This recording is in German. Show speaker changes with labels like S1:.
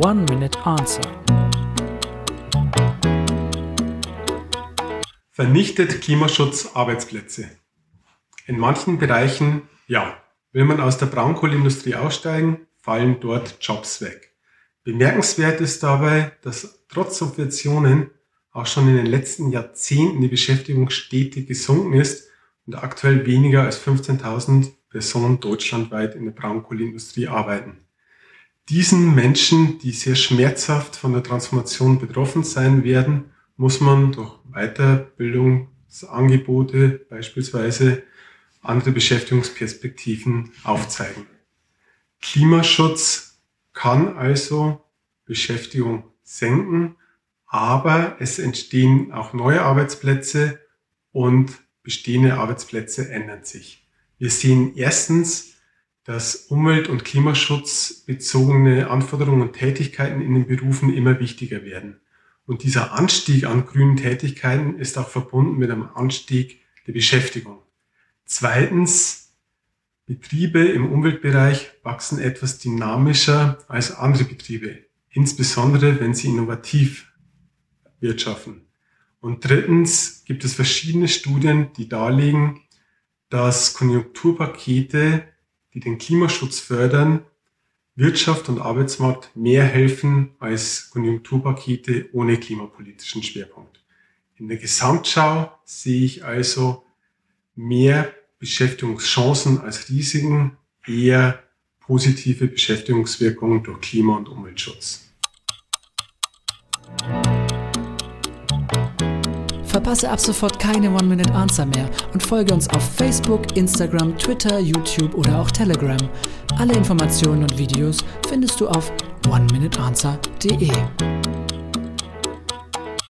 S1: One Minute Answer.
S2: Vernichtet Klimaschutz Arbeitsplätze? In manchen Bereichen, ja, will man aus der Braunkohleindustrie aussteigen, fallen dort Jobs weg. Bemerkenswert ist dabei, dass trotz Subventionen auch schon in den letzten Jahrzehnten die Beschäftigung stetig gesunken ist und aktuell weniger als 15.000 Personen deutschlandweit in der Braunkohleindustrie arbeiten. Diesen Menschen, die sehr schmerzhaft von der Transformation betroffen sein werden, muss man durch Weiterbildungsangebote beispielsweise andere Beschäftigungsperspektiven aufzeigen. Klimaschutz kann also Beschäftigung senken, aber es entstehen auch neue Arbeitsplätze und bestehende Arbeitsplätze ändern sich. Wir sehen erstens, dass Umwelt- und Klimaschutz bezogene Anforderungen und Tätigkeiten in den Berufen immer wichtiger werden. Und dieser Anstieg an grünen Tätigkeiten ist auch verbunden mit einem Anstieg der Beschäftigung. Zweitens, Betriebe im Umweltbereich wachsen etwas dynamischer als andere Betriebe, insbesondere wenn sie innovativ wirtschaften. Und drittens gibt es verschiedene Studien, die darlegen, dass Konjunkturpakete, die den Klimaschutz fördern, Wirtschaft und Arbeitsmarkt mehr helfen als Konjunkturpakete ohne klimapolitischen Schwerpunkt. In der Gesamtschau sehe ich also mehr Beschäftigungschancen als Risiken, eher positive Beschäftigungswirkungen durch Klima- und Umweltschutz.
S1: Verpasse ab sofort keine One-Minute-Answer mehr und folge uns auf Facebook, Instagram, Twitter, YouTube oder auch Telegram. Alle Informationen und Videos findest du auf oneminuteanswer.de.